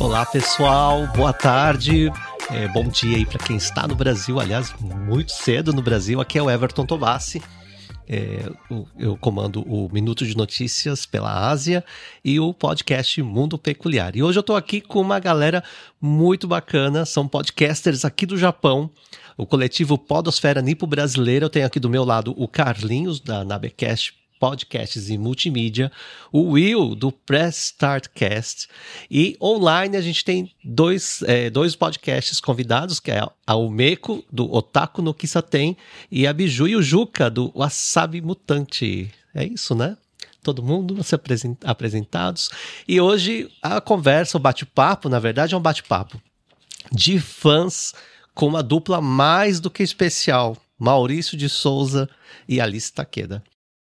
Olá pessoal, boa tarde, é, bom dia aí para quem está no Brasil, aliás, muito cedo no Brasil. Aqui é o Everton Tobassi. É, eu comando o Minuto de Notícias pela Ásia e o podcast Mundo Peculiar. E hoje eu estou aqui com uma galera muito bacana, são podcasters aqui do Japão, o coletivo Podosfera Nipo Brasileira. Eu tenho aqui do meu lado o Carlinhos, da Nabecast podcasts e multimídia, o Will do Press Start Cast e online a gente tem dois, é, dois podcasts convidados, que é a Umeko do Otaku no Kisaten e a Biju e o Juca do Wasabi Mutante. É isso, né? Todo mundo se apresentados. E hoje a conversa, o bate-papo, na verdade, é um bate-papo de fãs com uma dupla mais do que especial. Maurício de Souza e Alice Taqueda.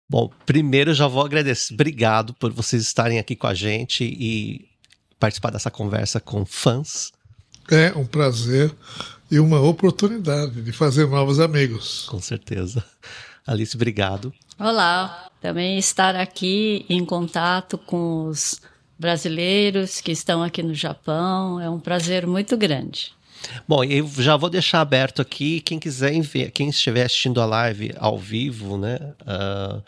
Bom, primeiro já vou agradecer. Obrigado por vocês estarem aqui com a gente e participar dessa conversa com fãs. É um prazer e uma oportunidade de fazer novos amigos. Com certeza. Alice, obrigado. Olá, também estar aqui em contato com os brasileiros que estão aqui no Japão é um prazer muito grande. Bom, eu já vou deixar aberto aqui, quem quiser ver, quem estiver assistindo a live ao vivo, né, uh,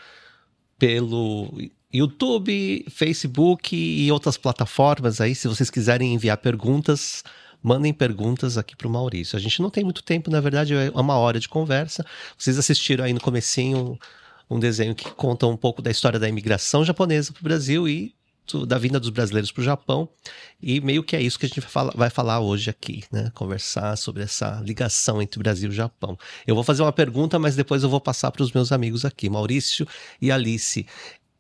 pelo YouTube, Facebook e outras plataformas aí, se vocês quiserem enviar perguntas, mandem perguntas aqui para o Maurício. A gente não tem muito tempo, na verdade, é uma hora de conversa. Vocês assistiram aí no comecinho um desenho que conta um pouco da história da imigração japonesa para o Brasil e da vinda dos brasileiros para o Japão. E meio que é isso que a gente vai falar, vai falar hoje aqui, né? Conversar sobre essa ligação entre Brasil e Japão. Eu vou fazer uma pergunta, mas depois eu vou passar para os meus amigos aqui, Maurício e Alice.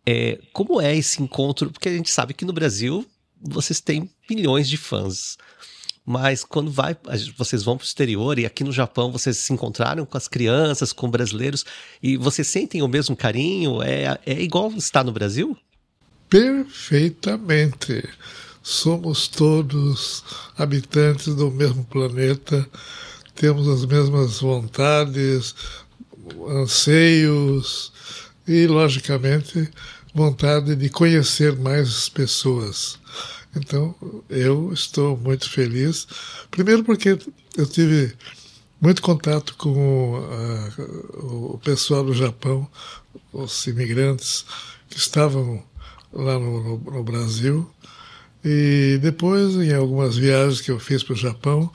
É, como é esse encontro? Porque a gente sabe que no Brasil vocês têm milhões de fãs. Mas quando vai, vocês vão para o exterior e aqui no Japão vocês se encontraram com as crianças, com brasileiros e vocês sentem o mesmo carinho? É, é igual estar no Brasil? Perfeitamente. Somos todos habitantes do mesmo planeta, temos as mesmas vontades, anseios e, logicamente, vontade de conhecer mais pessoas. Então, eu estou muito feliz. Primeiro, porque eu tive muito contato com uh, o pessoal do Japão, os imigrantes que estavam lá no, no, no Brasil. E depois, em algumas viagens que eu fiz para o Japão,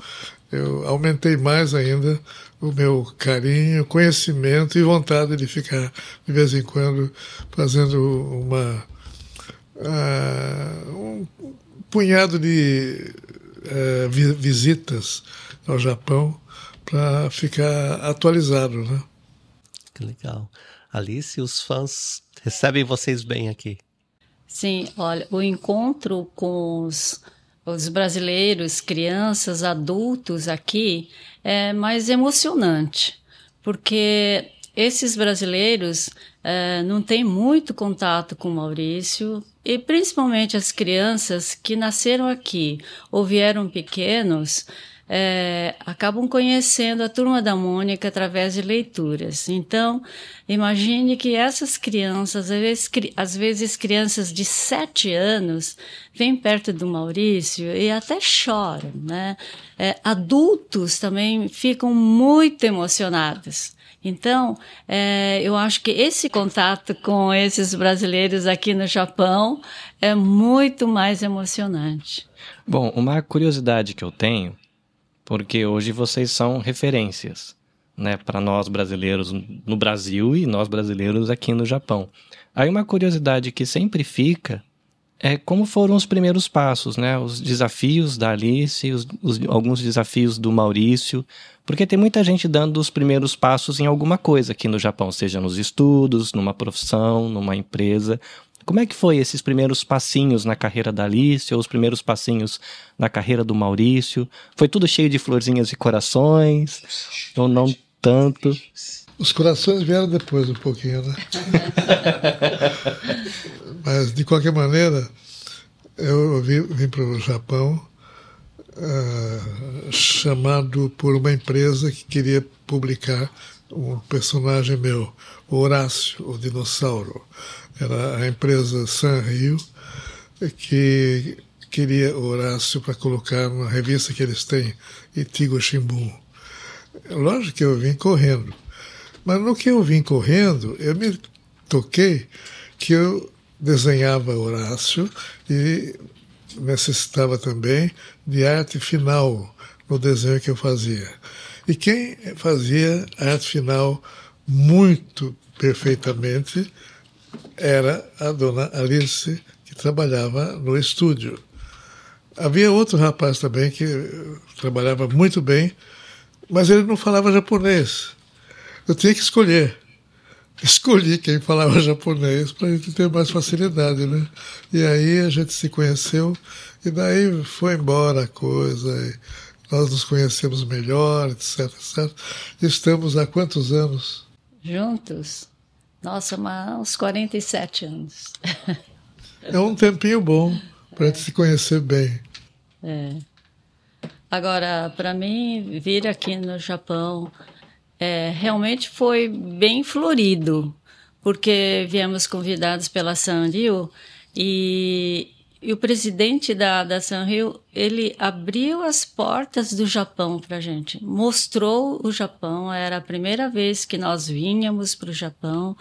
eu aumentei mais ainda o meu carinho, conhecimento e vontade de ficar de vez em quando fazendo uma uh, um punhado de uh, visitas ao Japão para ficar atualizado, né? Que legal. Alice, os fãs recebem vocês bem aqui. Sim, olha, o encontro com os, os brasileiros, crianças, adultos aqui é mais emocionante, porque esses brasileiros é, não têm muito contato com Maurício, e principalmente as crianças que nasceram aqui ou vieram pequenos, é, acabam conhecendo a turma da Mônica através de leituras. Então, imagine que essas crianças, às vezes, às vezes crianças de sete anos, vêm perto do Maurício e até choram, né? É, adultos também ficam muito emocionados. Então, é, eu acho que esse contato com esses brasileiros aqui no Japão é muito mais emocionante. Bom, uma curiosidade que eu tenho porque hoje vocês são referências, né, para nós brasileiros no Brasil e nós brasileiros aqui no Japão. Aí uma curiosidade que sempre fica é como foram os primeiros passos, né, os desafios da Alice, os, os, alguns desafios do Maurício, porque tem muita gente dando os primeiros passos em alguma coisa aqui no Japão, seja nos estudos, numa profissão, numa empresa. Como é que foi esses primeiros passinhos na carreira da Alice, ou os primeiros passinhos na carreira do Maurício? Foi tudo cheio de florzinhas e corações, ou não tanto? Os corações vieram depois um pouquinho, né? Mas, de qualquer maneira, Eu vim, vim para o Japão uh, chamado por uma empresa que queria publicar um personagem meu, Horácio, o dinossauro. Era a empresa Sanrio que queria Horácio para colocar na revista que eles têm, Itigo Shimbun. Lógico que eu vim correndo. Mas no que eu vim correndo, eu me toquei que eu desenhava Horácio e necessitava também de arte final no desenho que eu fazia. E quem fazia arte final muito perfeitamente era a dona Alice, que trabalhava no estúdio. Havia outro rapaz também que trabalhava muito bem, mas ele não falava japonês. Eu tinha que escolher escolhi quem falava japonês para a gente ter mais facilidade, né? E aí a gente se conheceu e daí foi embora a coisa. nós nos conhecemos melhor, etc, etc. Estamos há quantos anos? Juntos? Nossa, uns 47 anos. é um tempinho bom para gente se conhecer bem. É. Agora, para mim, vir aqui no Japão é, realmente foi bem florido, porque viemos convidados pela Sanrio e, e o presidente da, da Sanrio, ele abriu as portas do Japão para a gente, mostrou o Japão, era a primeira vez que nós vinhamos para o Japão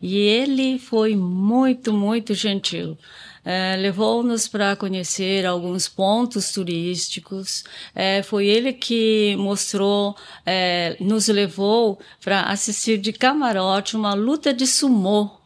e ele foi muito, muito gentil. É, levou-nos para conhecer alguns pontos turísticos. É, foi ele que mostrou, é, nos levou para assistir de camarote uma luta de sumô.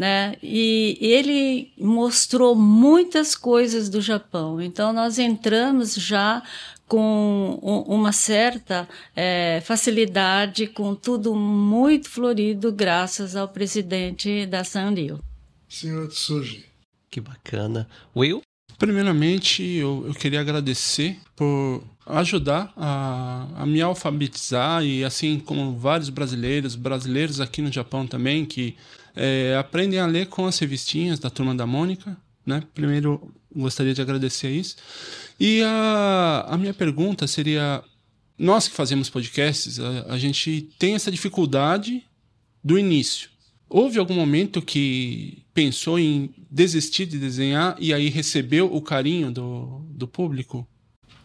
Né? E ele mostrou muitas coisas do Japão. Então nós entramos já com uma certa é, facilidade, com tudo muito florido, graças ao presidente da Sanrio. Senhor Tsuji, que bacana. Will? Primeiramente, eu, eu queria agradecer por ajudar a, a me alfabetizar e assim como vários brasileiros, brasileiros aqui no Japão também, que é, aprendem a ler com as revistinhas da Turma da Mônica. Né? Primeiro, gostaria de agradecer isso. E a, a minha pergunta seria: nós que fazemos podcasts, a, a gente tem essa dificuldade do início. Houve algum momento que pensou em desistir de desenhar e aí recebeu o carinho do, do público?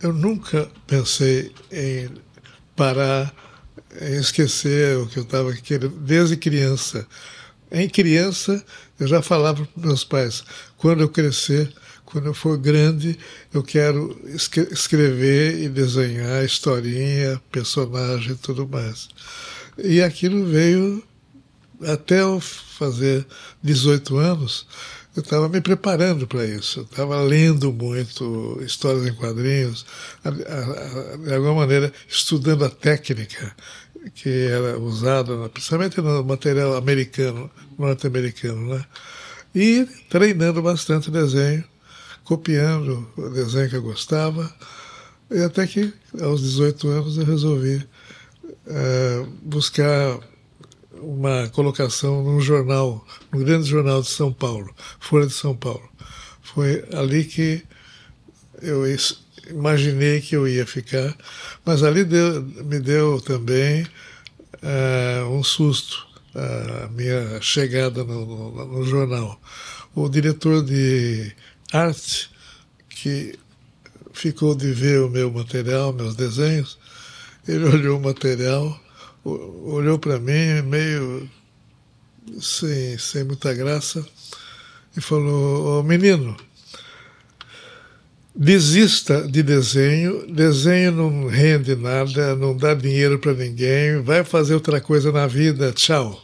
Eu nunca pensei em parar, em esquecer o que eu estava querendo, desde criança. Em criança, eu já falava para meus pais: quando eu crescer, quando eu for grande, eu quero escrever e desenhar historinha, personagem e tudo mais. E aquilo veio até eu fazer 18 anos, eu estava me preparando para isso. Estava lendo muito histórias em quadrinhos, de alguma maneira estudando a técnica que era usada, principalmente no material americano, norte-americano, né? E treinando bastante desenho, copiando o desenho que eu gostava, e até que aos 18 anos eu resolvi uh, buscar uma colocação num jornal, no grande jornal de São Paulo, Folha de São Paulo. Foi ali que eu imaginei que eu ia ficar, mas ali deu, me deu também uh, um susto a minha chegada no, no, no, jornal. O diretor de arte, que ficou de ver o meu material, meus desenhos, ele olhou o material olhou para mim meio sem, sem muita graça e falou: oh, Menino, desista de desenho, desenho não rende nada, não dá dinheiro para ninguém, vai fazer outra coisa na vida, tchau.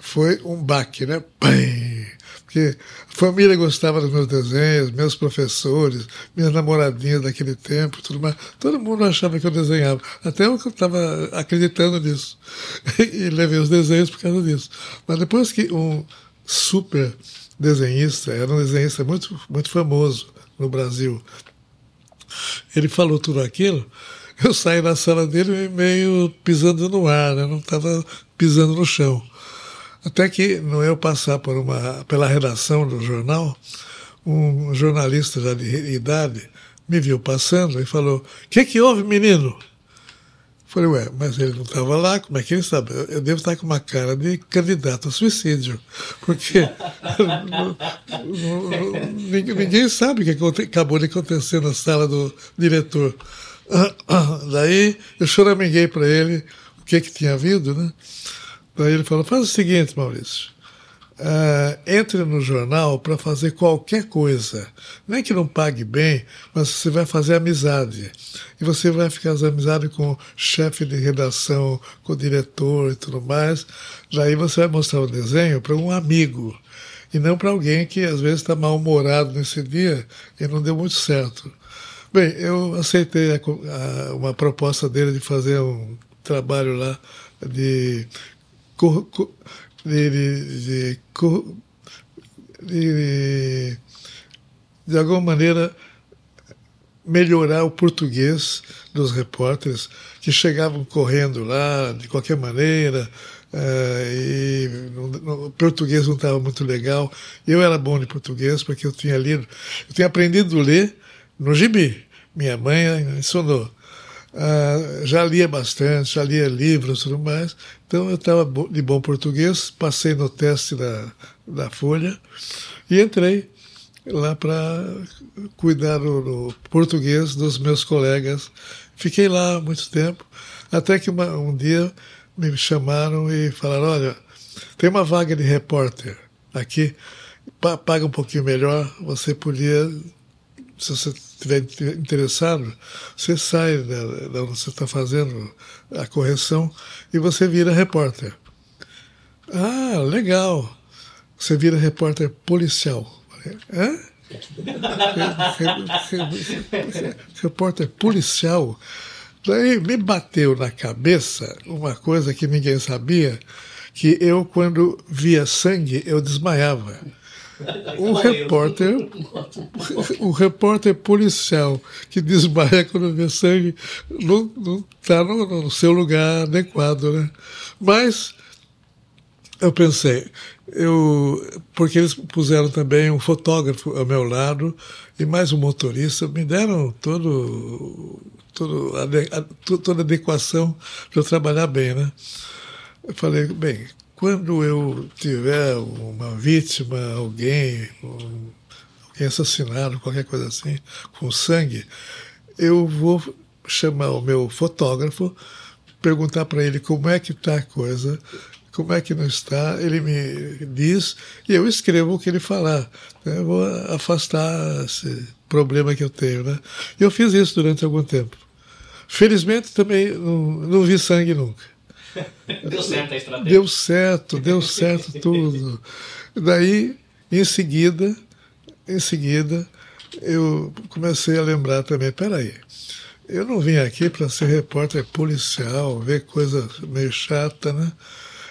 Foi um baque, né? Pim! Porque a família gostava dos meus desenhos, meus professores, minhas namoradinhas daquele tempo, tudo mais. Todo mundo achava que eu desenhava. Até eu estava acreditando nisso. E levei os desenhos por causa disso. Mas depois que um super desenhista, era um desenhista muito, muito famoso no Brasil, ele falou tudo aquilo, eu saí da sala dele meio pisando no ar, né? não estava pisando no chão. Até que, no eu passar por uma, pela redação do jornal, um jornalista já de idade me viu passando e falou: O que, que houve, menino? Falei, ué, mas ele não estava lá, como é que ele sabe? Eu devo estar com uma cara de candidato a suicídio, porque ninguém sabe o que acabou de acontecer na sala do diretor. Daí eu choraminguei para ele o que, que tinha havido, né? Daí ele falou: faz o seguinte, Maurício, Uh, entre no jornal para fazer qualquer coisa. Nem que não pague bem, mas você vai fazer amizade. E você vai ficar amizade com o chefe de redação, com o diretor e tudo mais. Daí você vai mostrar o desenho para um amigo. E não para alguém que às vezes está mal-humorado nesse dia e não deu muito certo. Bem, eu aceitei a, a, uma proposta dele de fazer um trabalho lá de de, de, de, de alguma maneira melhorar o português dos repórteres que chegavam correndo lá de qualquer maneira uh, e o português não estava muito legal. Eu era bom de português porque eu tinha lido, eu tinha aprendido a ler no gibi. Minha mãe ensinou. Uh, já lia bastante, já lia livros e tudo mais. Então eu estava de bom português, passei no teste da, da Folha e entrei lá para cuidar do, do, português dos meus colegas. Fiquei lá muito tempo, até que uma, um dia me chamaram e falaram: olha, tem uma vaga de repórter aqui, paga um pouquinho melhor, você podia se você estiver interessado, você sai da, da onde você está fazendo a correção e você vira repórter. Ah, legal. Você vira repórter policial. Hã? repórter policial. Daí me bateu na cabeça uma coisa que ninguém sabia, que eu, quando via sangue, eu desmaiava. Um repórter, um repórter policial que desmaia quando vê sangue não está no, no, seu lugar adequado, né? Mas eu pensei, eu, porque eles puseram também um fotógrafo ao meu lado e mais um motorista, me deram todo, todo, toda a adequação para eu trabalhar bem, né? Eu falei, bem, quando eu tiver uma vítima, alguém, um, alguém assassinado, qualquer coisa assim, com sangue, eu vou chamar o meu fotógrafo, perguntar para ele como é que está a coisa, como é que não está, ele me diz e eu escrevo o que ele falar. Eu vou afastar esse problema que eu tenho. Né? Eu fiz isso durante algum tempo. Felizmente também não, não vi sangue nunca. Deu certo a estratégia. Deu certo, deu certo tudo. Daí, em seguida, em seguida, eu comecei a lembrar também, peraí, eu não vim aqui para ser repórter policial, ver coisa meio chata, né?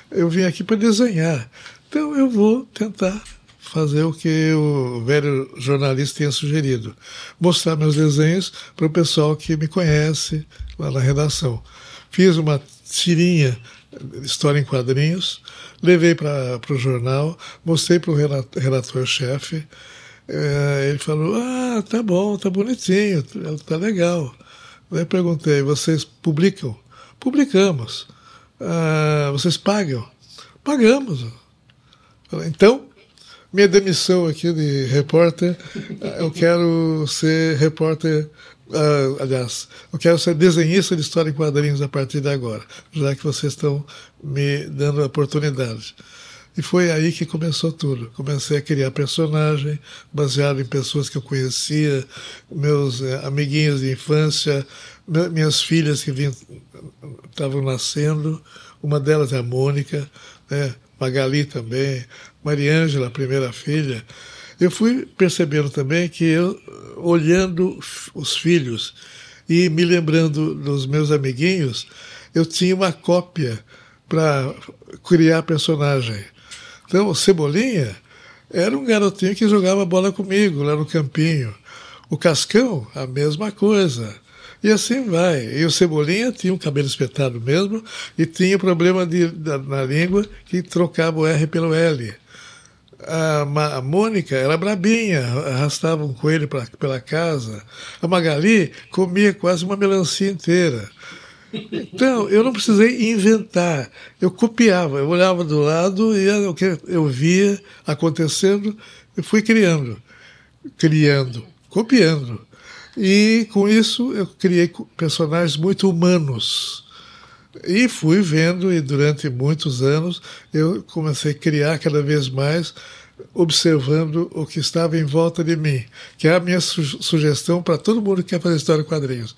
Eu vim aqui para desenhar. Então eu vou tentar fazer o que o velho jornalista tinha sugerido: mostrar meus desenhos para o pessoal que me conhece lá na redação. Fiz uma tirinha, história em quadrinhos, levei para o jornal, mostrei para o relator-chefe. É, ele falou: Ah, tá bom, tá bonitinho, tá legal. Daí perguntei: Vocês publicam? Publicamos. Ah, vocês pagam? Pagamos. Falei, então, minha demissão aqui de repórter, eu quero ser repórter Uh, aliás, eu quero ser desenhista de história em quadrinhos a partir de agora, já que vocês estão me dando a oportunidade. E foi aí que começou tudo. Comecei a criar personagem baseado em pessoas que eu conhecia, meus eh, amiguinhos de infância, minhas filhas que estavam nascendo. Uma delas é a Mônica, né? Magali também, Mariângela, a primeira filha. Eu fui percebendo também que eu, olhando os filhos e me lembrando dos meus amiguinhos, eu tinha uma cópia para criar personagem. Então, o Cebolinha era um garotinho que jogava bola comigo lá no campinho. O Cascão, a mesma coisa. E assim vai. E o Cebolinha tinha um cabelo espetado mesmo e tinha problema de, na língua que trocava o R pelo L. a, Mônica era brabinha, arrastava um coelho pra, pela casa. A Magali comia quase uma melancia inteira. Então, eu não precisei inventar, eu copiava, eu olhava do lado e o que eu via acontecendo, eu fui criando, criando, copiando. E com isso eu criei personagens muito humanos. E fui vendo, e durante muitos anos eu comecei a criar cada vez mais, observando o que estava em volta de mim, que é a minha su sugestão para todo mundo que quer fazer história de quadrinhos.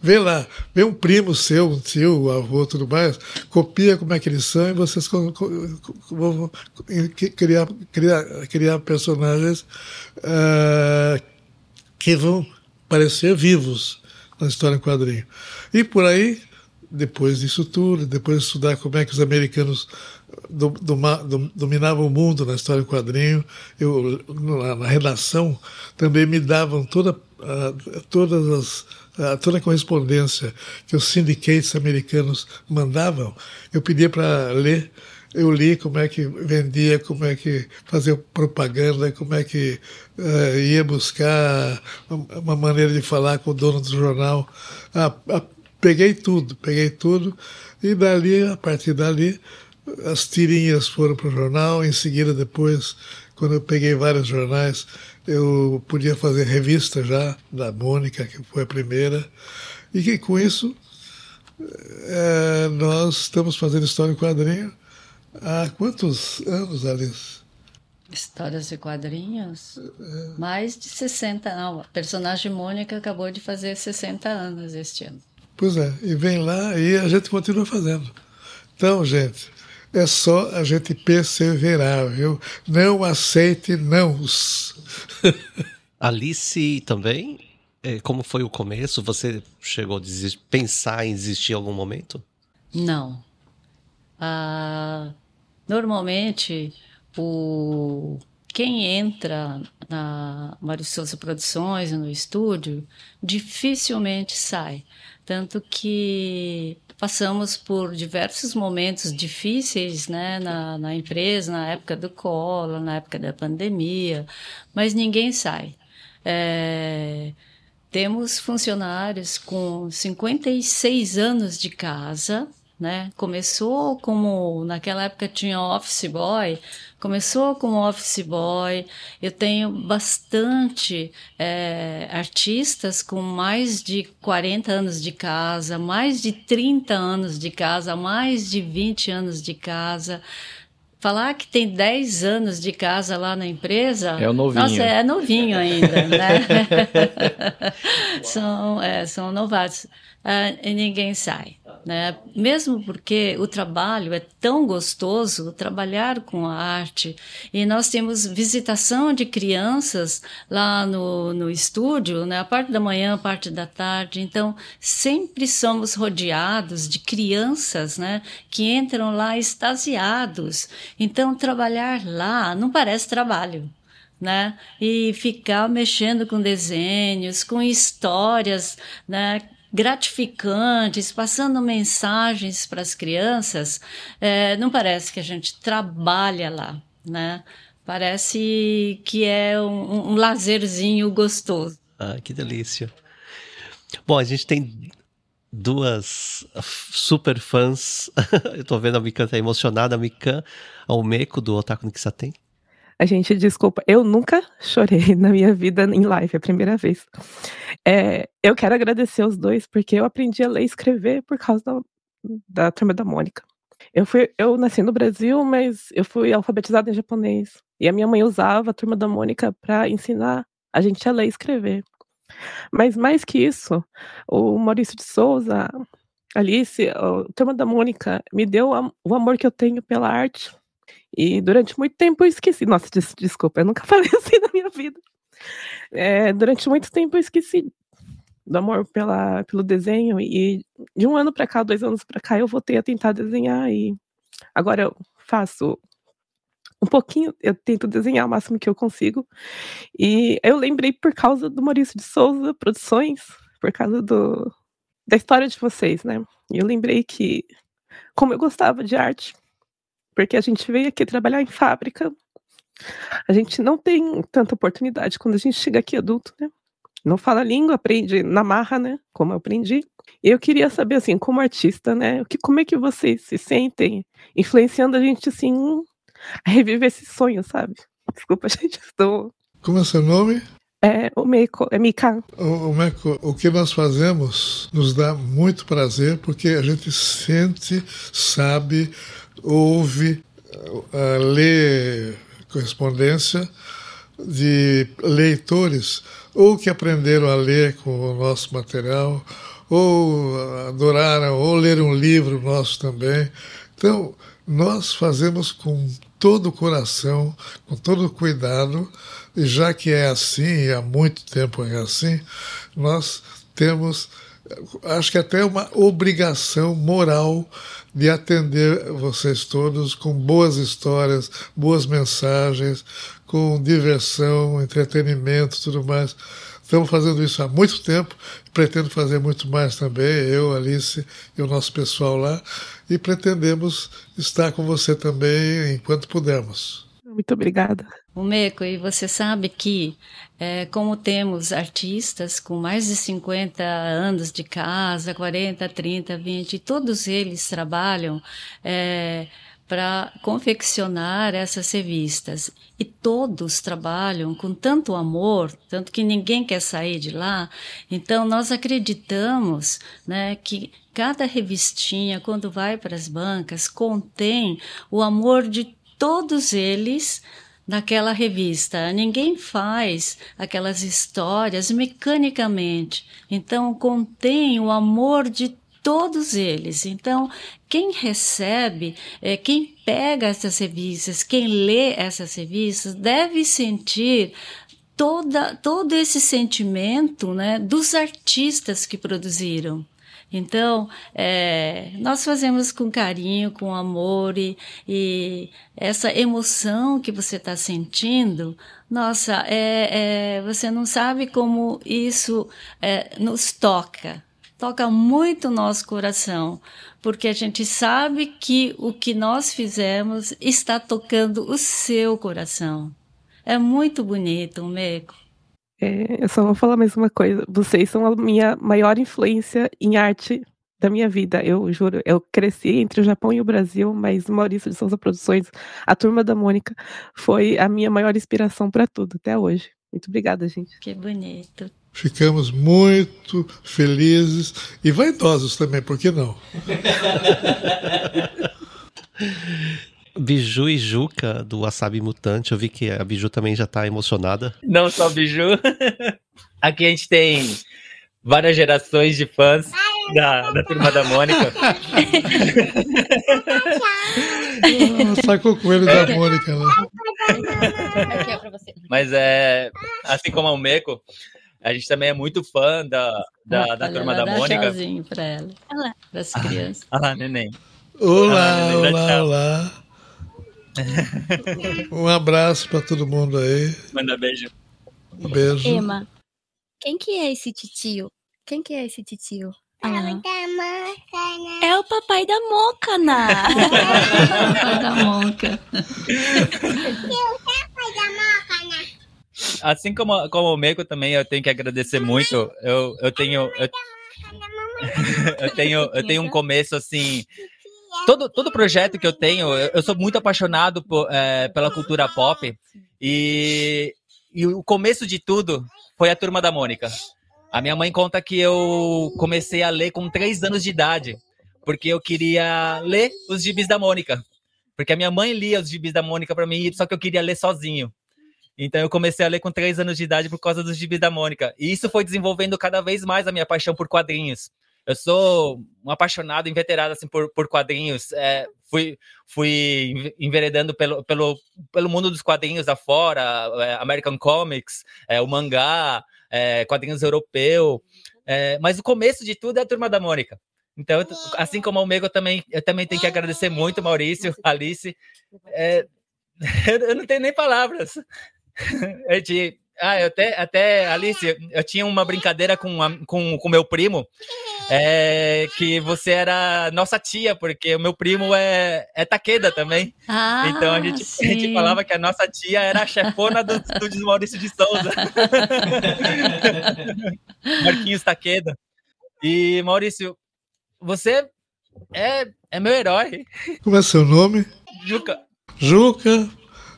Vê lá, vê um primo seu, um tio, um avô, tudo mais, copia como é que eles são e vocês vão criar, criar, criar personagens uh, que vão parecer vivos na história em quadrinho. E por aí depois disso tudo, depois de estudar como é que os americanos do, do, do, dominavam o mundo na história do quadrinho, eu, na, na redação também me davam toda, uh, todas as, uh, toda a correspondência que os syndicates americanos mandavam, eu pedia para ler eu li como é que vendia, como é que fazia propaganda, como é que uh, ia buscar uma maneira de falar com o dono do jornal. A, a peguei tudo, peguei tudo, e dali, a partir dali, as tirinhas foram para o jornal, em seguida depois, quando eu peguei vários jornais, eu podia fazer revista já, da Mônica, que foi a primeira, e que com isso é, nós estamos fazendo história em quadrinho há quantos anos, Alice? Histórias e quadrinhos? É. Mais de 60 não, A personagem Mônica acabou de fazer 60 anos este ano. Pois é, e vem lá e a gente continua fazendo. Então, gente, é só a gente perseverar, viu? Não aceite nãos. Alice também? É, como foi o começo? Você chegou a pensar em desistir em algum momento? Não. Ah, normalmente, o quem entra na Mário Souza Produções, no estúdio, dificilmente sai. Tanto que passamos por diversos momentos difíceis né, na, na empresa, na época do colo, na época da pandemia, mas ninguém sai. É, temos funcionários com 56 anos de casa, né? Começou como naquela época tinha office boy, começou como office boy. Eu tenho bastante é, artistas com mais de 40 anos de casa, mais de 30 anos de casa, mais de 20 anos de casa. Falar que tem 10 anos de casa lá na empresa. É novinho. Nossa, é novinho ainda, né? são, é, são novatos. Uh, e ninguém sai né? Mesmo porque o trabalho é tão gostoso, trabalhar com a arte. E nós temos visitação de crianças lá no, no estúdio, né? A parte da manhã, a parte da tarde. Então, sempre somos rodeados de crianças, né? Que entram lá extasiados. Então, trabalhar lá não parece trabalho. Né? E ficar mexendo com desenhos, com histórias, né? Gratificantes, passando mensagens para as crianças, é, não parece que a gente trabalha lá, né? Parece que é um, um lazerzinho gostoso. Ah, que delícia. Bom, a gente tem duas super fãs. Eu tô vendo a Mikan tá emocionada. A Mikan, ao Meco do Otaku Nikisaten. A gente, desculpa, eu nunca chorei na minha vida em live, é a primeira vez. É, eu quero agradecer os dois, porque eu aprendi a ler e escrever por causa da, da turma da Mônica. Eu, fui, eu nasci no Brasil, mas eu fui alfabetizada em japonês. E a minha mãe usava a turma da Mônica para ensinar a gente a ler e escrever. Mas mais que isso, o Maurício de Souza, Alice, a turma da Mônica me deu o amor que eu tenho pela arte e durante muito tempo eu esqueci. Nossa, des desculpa, eu nunca falei assim na minha vida. É, durante muito tempo eu esqueci do amor pela, pelo desenho. E de um ano para cá, dois anos para cá, eu voltei a tentar desenhar. E agora eu faço um pouquinho, eu tento desenhar o máximo que eu consigo. E eu lembrei por causa do Maurício de Souza Produções, por causa do, da história de vocês, né? E eu lembrei que, como eu gostava de arte, porque a gente veio aqui trabalhar em fábrica A gente não tem tanta oportunidade quando a gente chega aqui adulto, né? Não fala língua, aprende na marra, né? Como eu aprendi. Eu queria saber, assim, como artista, né? Que, como é que vocês se sentem influenciando a gente, assim, a reviver esse sonho, sabe? Desculpa, gente, estou. Como é seu nome? É o Meiko, é Mika. O, o Meiko, o que nós fazemos nos dá muito prazer porque a gente sente, sabe, ouve, uh, lê correspondência de leitores ou que aprenderam a ler com o nosso material, ou adoraram, ou leram um livro nosso também. Então, nós fazemos com todo o coração, com todo o cuidado, e já que é assim, e há muito tempo é assim, nós temos, acho que até uma obrigação moral de atender vocês todos com boas histórias, boas mensagens, com diversão, entretenimento, tudo mais. Estamos fazendo isso há muito tempo, pretendo fazer muito mais também, eu, Alice e o nosso pessoal lá, e pretendemos estar com você também enquanto pudermos. Muito obrigada. Meco, e você sabe que, é, como temos artistas com mais de 50 anos de casa, 40, 30, 20, todos eles trabalham é, para confeccionar essas revistas. E todos trabalham com tanto amor, tanto que ninguém quer sair de lá. Então, nós acreditamos né, que cada revistinha, quando vai para as bancas, contém o amor de todos eles naquela revista. Ninguém faz aquelas histórias mecanicamente. Então, contém o amor de todos eles. Então, quem recebe, é, quem pega essas revistas, quem lê essas revistas, deve sentir toda, todo esse sentimento né, dos artistas que produziram. Então, é, nós fazemos com carinho, com amor e, e essa emoção que você está sentindo, nossa, é, é, você não sabe como isso é, nos toca toca muito o nosso coração, porque a gente sabe que o que nós fizemos está tocando o seu coração. É muito bonito, Meco. É, eu só vou falar mais uma coisa. Vocês são a minha maior influência em arte da minha vida. Eu juro, eu cresci entre o Japão e o Brasil, mas Maurício de Souza Produções, a turma da Mônica, foi a minha maior inspiração para tudo até hoje. Muito obrigada, gente. Que bonito. Ficamos muito felizes e vaidosos também, por que não? Biju e Juca do Wasabi Mutante, eu vi que a Biju também já está emocionada. Não só Biju. Aqui a gente tem várias gerações de fãs da, da turma da Mônica. ah, sacou com ele da Mônica, né? Aqui é pra você. Mas é assim como o Meco, a gente também é muito fã da, da, ah, da turma da Mônica. Tchauzinho pra ela. Olá. Para as crianças. Olá, ah, neném. Olá, olá, olá. um abraço para todo mundo aí. Manda beijo. Um beijo. Ema, quem que é esse titio? Quem que é esse titio? Ah. É o papai da Moca, Ná. papai da Moca. o papai da Moca, assim como, como o Meco também, eu tenho que agradecer muito. Eu, eu tenho. Eu, eu tenho, eu tenho um começo assim. Todo, todo projeto que eu tenho, eu, eu sou muito apaixonado por, é, pela cultura pop. E, e o começo de tudo foi a turma da Mônica. A minha mãe conta que eu comecei a ler com três anos de idade, porque eu queria ler os gibis da Mônica. Porque a minha mãe lia os gibis da Mônica para mim, só que eu queria ler sozinho. Então eu comecei a ler com três anos de idade por causa dos gibis da Mônica. E isso foi desenvolvendo cada vez mais a minha paixão por quadrinhos. Eu sou um apaixonado, inveterado assim, por, por quadrinhos. É, fui, fui enveredando pelo, pelo, pelo mundo dos quadrinhos afora, é, American Comics, é, o mangá, é, quadrinhos europeu. É, mas o começo de tudo é a Turma da Mônica. Então, assim como o Omega, eu também, eu também tenho que agradecer muito, Maurício, Alice. É, eu não tenho nem palavras. a gente, Ah, eu até, até, Alice, eu tinha uma brincadeira com o com, com meu primo, é, que você era nossa tia, porque o meu primo é, é Taqueda também. Ah, então a gente, a gente falava que a nossa tia era a chefona do estúdio Maurício de Souza. Marquinhos Taqueda. E, Maurício, você é, é meu herói. Como é seu nome? Juca. Juca,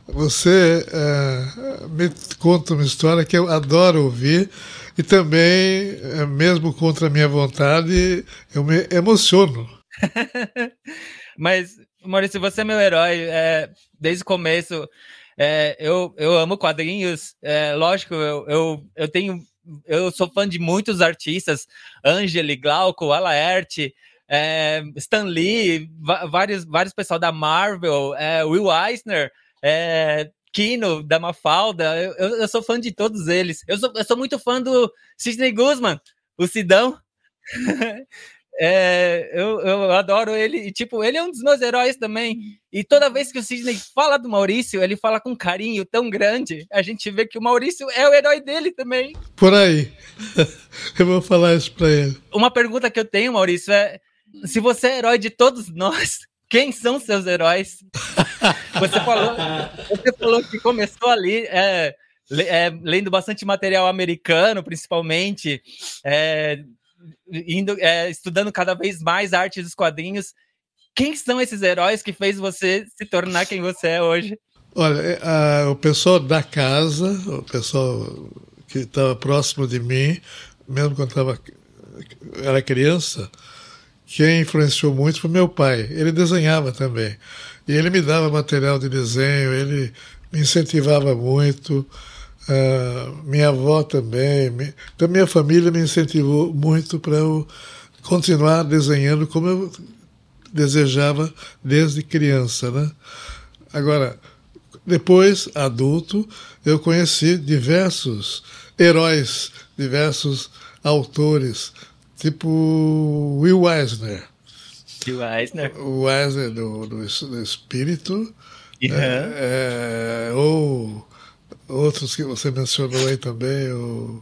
você é, me conta uma história que eu adoro ouvir e também, é, mesmo contra a minha vontade, eu me emociono. Mas, Maurício, você é meu herói. É, desde o começo, é, eu, eu amo quadrinhos. É, lógico, eu, eu, eu tenho. Eu sou fã de muitos artistas, Angeli, Glauco, Alaerte, é, Stan Lee, vários, vários pessoal da Marvel, é, Will Eisner, é, Kino, da Mafalda, eu, eu, sou fã de todos eles. Eu sou, eu sou muito fã do Sidney Guzman, o Sidão. é, eu, eu adoro ele. E, tipo, ele é um dos meus heróis também. E toda vez que o Sidney fala do Maurício, ele fala com carinho tão grande. A gente vê que o Maurício é o herói dele também. Por aí. eu vou falar isso pra ele. Uma pergunta que eu tenho, Maurício, é se você é herói de todos nós, quem são seus heróis? Você falou, você falou que começou ali é, é, lendo bastante material americano, principalmente, é, indo, é, estudando cada vez mais arte dos quadrinhos. Quem são esses heróis que fez você se tornar quem você é hoje? Olha, é, o pessoal da casa, o pessoal que estava próximo de mim, mesmo quando tava, era criança, quem influenciou muito foi meu pai. Ele desenhava também. E ele me dava material de desenho, ele me incentivava muito. Uh, minha avó também. Me, então, minha família me incentivou muito para eu continuar desenhando como eu desejava desde criança. Né? Agora, depois, adulto, eu conheci diversos heróis, diversos autores Tipo Will Eisner. Will Eisner? O Eisner do, do, do Espírito. Uhum. É, é, ou outros que você mencionou aí também. O...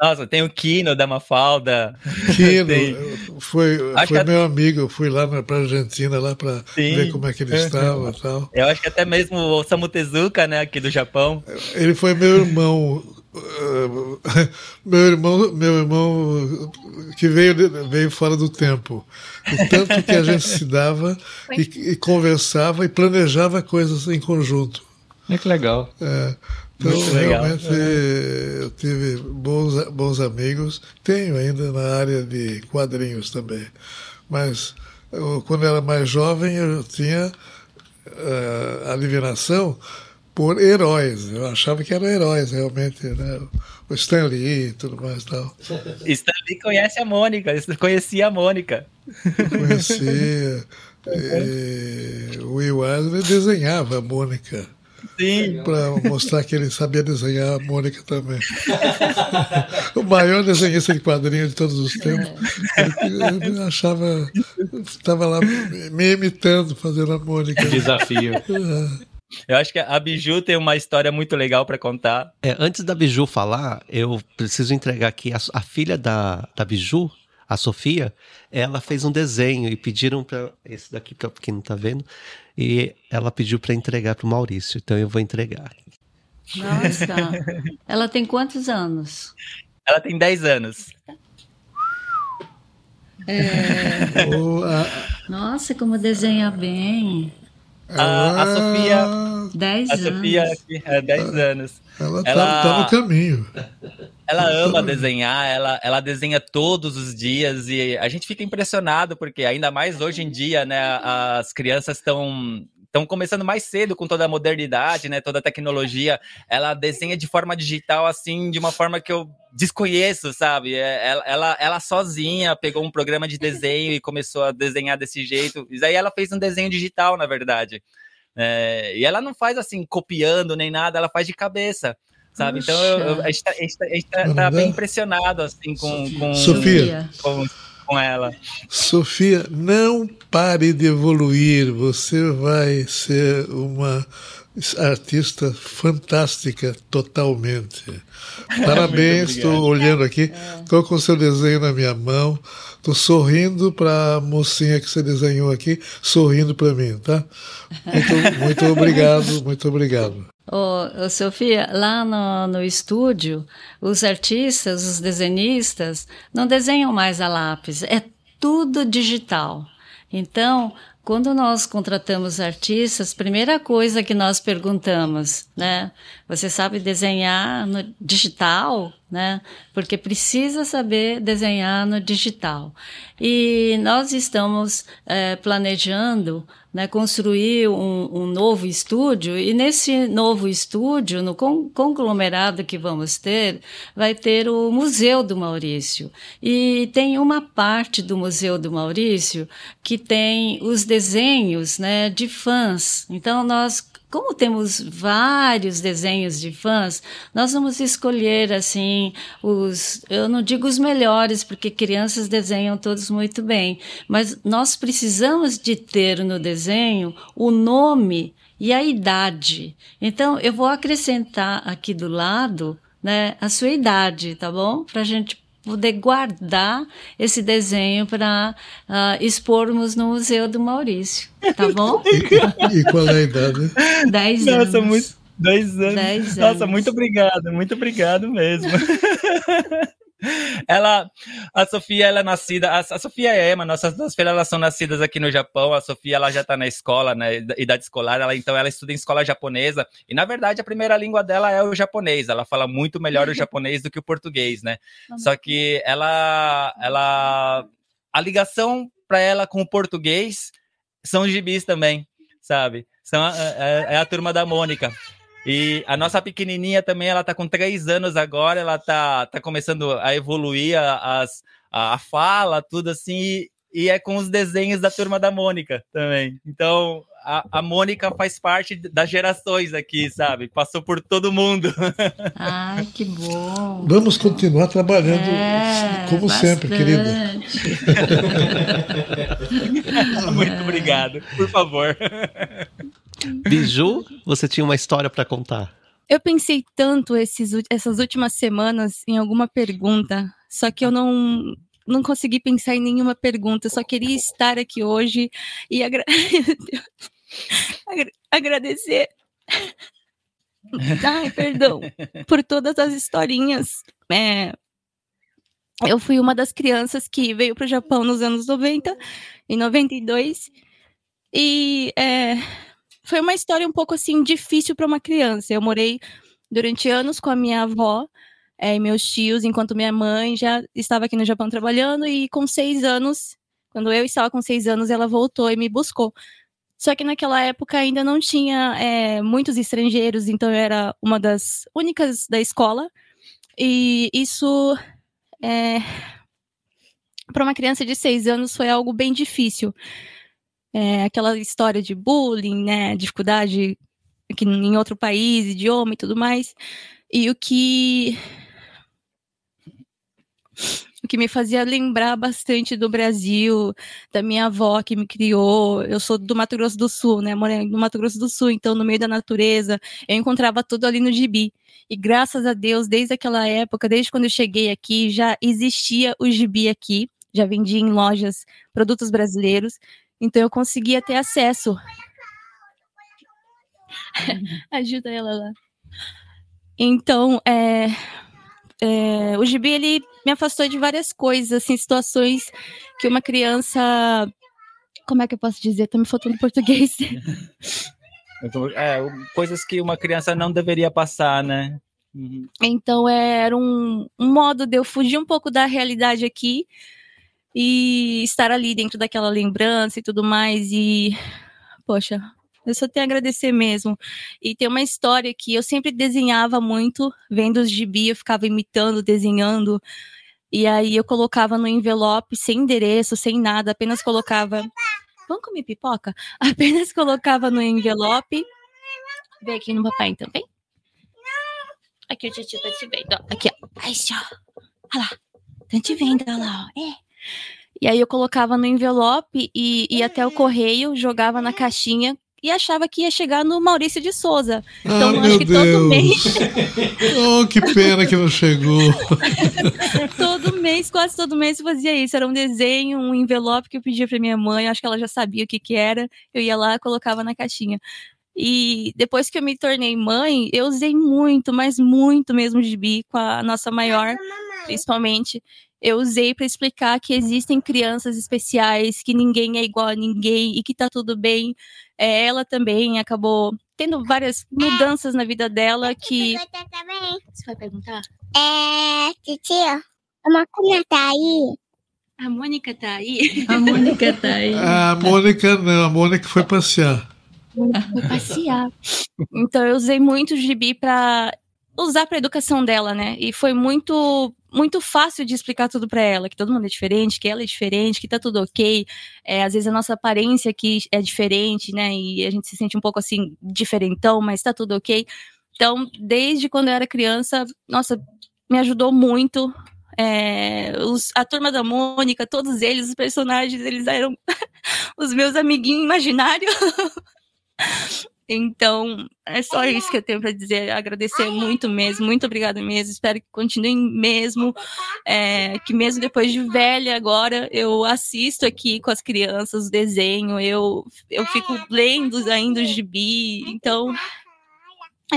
Nossa, tem o Kino da Mafalda. Kino, foi, foi meu amigo, eu fui lá para Argentina lá para ver como é que ele estava e tal. Eu acho que até mesmo o Samu Tezuka, né, aqui do Japão. Ele foi meu irmão meu irmão, meu irmão que veio, veio fora do tempo. E tanto que a gente se dava e, e, conversava e planejava coisas em conjunto. É que legal. É, então, realmente, é. eu tive bons, bons amigos. Tenho ainda na área de quadrinhos também. Mas eu, quando eu era mais jovem, eu tinha uh, a admiração por heróis. Eu achava que eram heróis, realmente, né? O Stan Lee e tudo mais e tal. Stan Lee conhece a Mônica, conhecia a Mônica. Conhecia. e, o Will Eisner desenhava a Mônica. Sim. Para mostrar que ele sabia desenhar a Mônica também. o maior desenhista de quadrinhos de todos os tempos. Ele, ele achava. Estava lá me imitando, fazendo a Mônica. Desafio. É. Eu acho que a Biju tem uma história muito legal para contar. É, antes da Biju falar, eu preciso entregar aqui a, a filha da, da Biju, a Sofia, ela fez um desenho e pediram para esse daqui para quem não tá vendo, e ela pediu para entregar para o Maurício, então eu vou entregar. Nossa. ela tem quantos anos? Ela tem 10 anos. É... Nossa, como desenha bem. A, a Sofia. 10 a Sofia, é 10 anos. Ela, tá, ela tá, no caminho. Ela ama desenhar, ela, ela desenha todos os dias e a gente fica impressionado porque ainda mais hoje em dia, né, as crianças estão estão começando mais cedo com toda a modernidade, né, toda a tecnologia. Ela desenha de forma digital assim, de uma forma que eu desconheço, sabe? É, ela, ela, ela sozinha pegou um programa de desenho e começou a desenhar desse jeito. E aí ela fez um desenho digital, na verdade. É, e ela não faz assim copiando nem nada, ela faz de cabeça sabe? Então eu, eu, a gente tá, gente tá, tá, tá bem impressionado assim com, com, Sofia. com, com ela. Sofia, não pare de evoluir, você vai ser uma artista fantástica totalmente. Parabéns, estou olhando aqui, estou com o seu desenho na minha mão, estou sorrindo para a mocinha que você desenhou aqui, sorrindo para mim, tá? Muito, muito obrigado, muito obrigado. Ô, Sofia, lá no, no estúdio, os artistas, os desenhistas, não desenham mais a lápis, é tudo digital. Então, quando nós contratamos artistas, primeira coisa que nós perguntamos, né? Você sabe desenhar no digital, né? Porque precisa saber desenhar no digital. E nós estamos é, planejando né, construir um, um, novo estúdio, e nesse novo estúdio, no conglomerado que vamos ter, vai ter o Museu do Maurício. E tem uma parte do Museu do Maurício que tem os desenhos né, de fãs. Então, nós como temos vários desenhos de fãs, nós vamos escolher assim os, eu não digo os melhores, porque crianças desenham todos muito bem, mas nós precisamos de ter no desenho o nome e a idade. Então eu vou acrescentar aqui do lado, né, a sua idade, tá bom? Para gente poder guardar esse desenho para uh, ah, expormos no Museu do Maurício, tá bom? e, e, qual é a idade? Dez Nossa, anos. Muito... Dois anos. Dez Nossa, anos. muito obrigado, muito obrigado mesmo. ela, a Sofia, ela é nascida, a, a Sofia e a Emma, nossas duas filhas, elas são nascidas aqui no Japão. A Sofia, ela já está na escola, na né, idade escolar, ela então ela estuda em escola japonesa. E na verdade, a primeira língua dela é o japonês. Ela fala muito melhor o japonês do que o português, né? Só que ela, ela, a ligação para ela com o português são os gibis também, sabe? São a, é, é a turma da Mônica. E a nossa pequenininha também, ela tá com três anos agora, ela tá, tá começando a evoluir a, as, a, a fala, tudo assim, e, e, é com os desenhos da turma da Mônica também. Então, a, a Mônica faz parte das gerações aqui, sabe? Passou por todo mundo. Ai, que bom. Vamos continuar trabalhando é, como bastante. sempre, querida. Muito obrigado, por favor. Biju, você tinha uma história para contar. Eu pensei tanto esses, essas últimas semanas em alguma pergunta, só que eu não, não consegui pensar em nenhuma pergunta. Eu só queria estar aqui hoje e agra agradecer. Ai, perdão. Por todas as historinhas. É, eu fui uma das crianças que veio para o Japão nos anos 90 e 92. E é, foi uma história um pouco assim difícil para uma criança. Eu morei durante anos com a minha avó é, e meus tios, enquanto minha mãe já estava aqui no Japão trabalhando. E com seis anos, quando eu estava com seis anos, ela voltou e me buscou. Só que naquela época ainda não tinha é, muitos estrangeiros, então eu era uma das únicas da escola. E isso, é, para uma criança de seis anos, foi algo bem difícil é, aquela história de bullying, né, dificuldade aqui em outro país, idioma e tudo mais. E o que o que me fazia lembrar bastante do Brasil, da minha avó que me criou. Eu sou do Mato Grosso do Sul, né? Morei no Mato Grosso do Sul, então no meio da natureza, eu encontrava tudo ali no gibi. E graças a Deus, desde aquela época, desde quando eu cheguei aqui, já existia o gibi aqui, já vendia em lojas produtos brasileiros. Então eu conseguia ter acesso. Ajuda ela lá. Então, é, é, o gibi ele me afastou de várias coisas, assim, situações que uma criança, como é que eu posso dizer? Tá me faltando português. É, coisas que uma criança não deveria passar, né? Uhum. Então era um, um modo de eu fugir um pouco da realidade aqui e estar ali dentro daquela lembrança e tudo mais. E, poxa, eu só tenho a agradecer mesmo. E tem uma história que eu sempre desenhava muito, vendo os gibi, eu ficava imitando, desenhando. E aí eu colocava no envelope, sem endereço, sem nada, apenas colocava. Vamos comer pipoca? Apenas colocava no envelope. Vem aqui no papai então, vem. Aqui o tio tá te vendo. Aqui, ó. Aí, ó. Olha lá. Tá te vendo, olha lá, ó. É. E aí eu colocava no envelope e ia até o correio, jogava na caixinha e achava que ia chegar no Maurício de Souza. Então, ah, acho que Deus. todo mês. oh, que pena que não chegou. todo mês, quase todo mês eu fazia isso. Era um desenho, um envelope que eu pedia para minha mãe, acho que ela já sabia o que, que era. Eu ia lá colocava na caixinha. E depois que eu me tornei mãe, eu usei muito, mas muito mesmo gibi com a nossa maior, principalmente. Eu usei para explicar que existem crianças especiais, que ninguém é igual a ninguém e que tá tudo bem. É, ela também acabou tendo várias mudanças na vida dela que. Você vai perguntar? É, titia, a Mônica tá aí. A Mônica tá aí? A Mônica tá aí. A Mônica não, a Mônica foi passear foi passear. Então eu usei muito o gibi para usar para educação dela, né? E foi muito muito fácil de explicar tudo para ela, que todo mundo é diferente, que ela é diferente, que tá tudo ok. É, às vezes a nossa aparência aqui é diferente, né? E a gente se sente um pouco assim diferentão, mas tá tudo ok. Então, desde quando eu era criança, nossa, me ajudou muito. É, os, a turma da Mônica, todos eles, os personagens, eles eram os meus amiguinhos imaginários. Então, é só isso que eu tenho para dizer. Agradecer muito mesmo, muito obrigada mesmo. Espero que continuem mesmo. É, que mesmo depois de velha agora, eu assisto aqui com as crianças o desenho, eu, eu fico lendo ainda o gibi. Então,